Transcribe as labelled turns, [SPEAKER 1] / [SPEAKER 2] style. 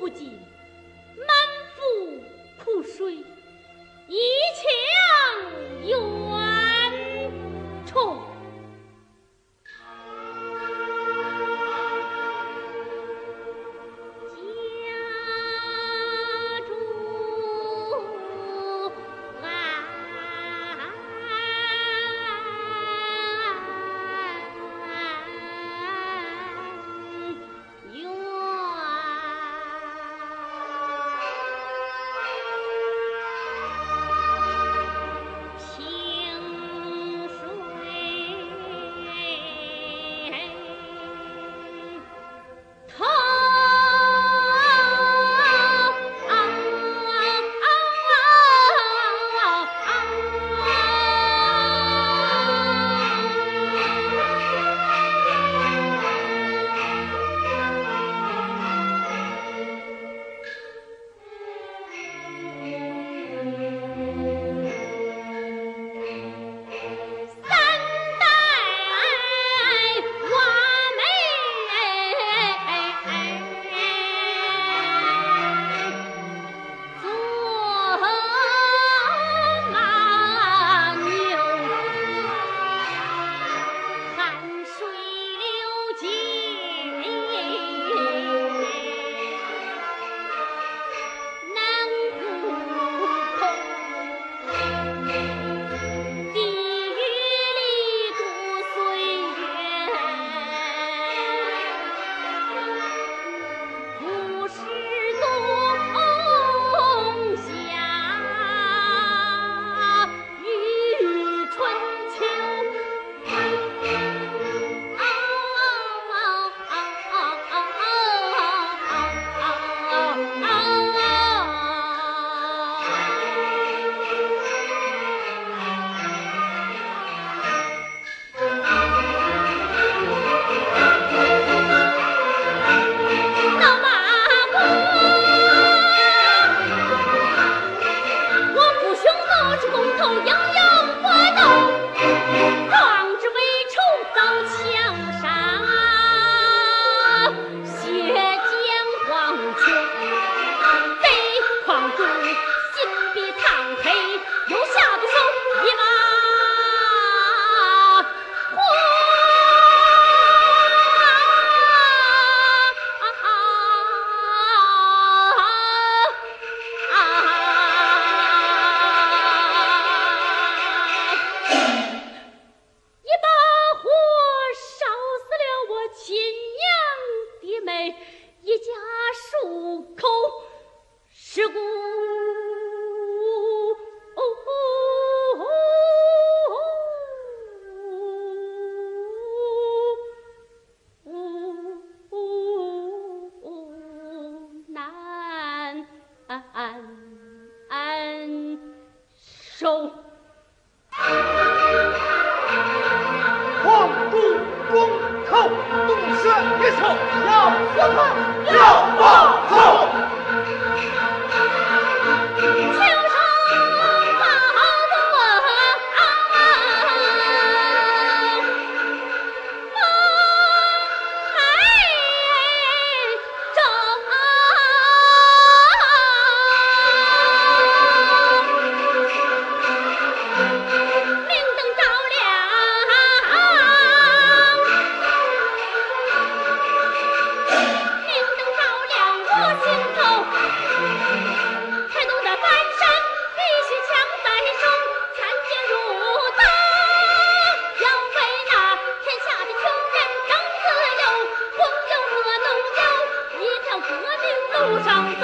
[SPEAKER 1] 不尽，满腹苦水，一家数口是孤难受
[SPEAKER 2] 要活他，要报仇。Trong.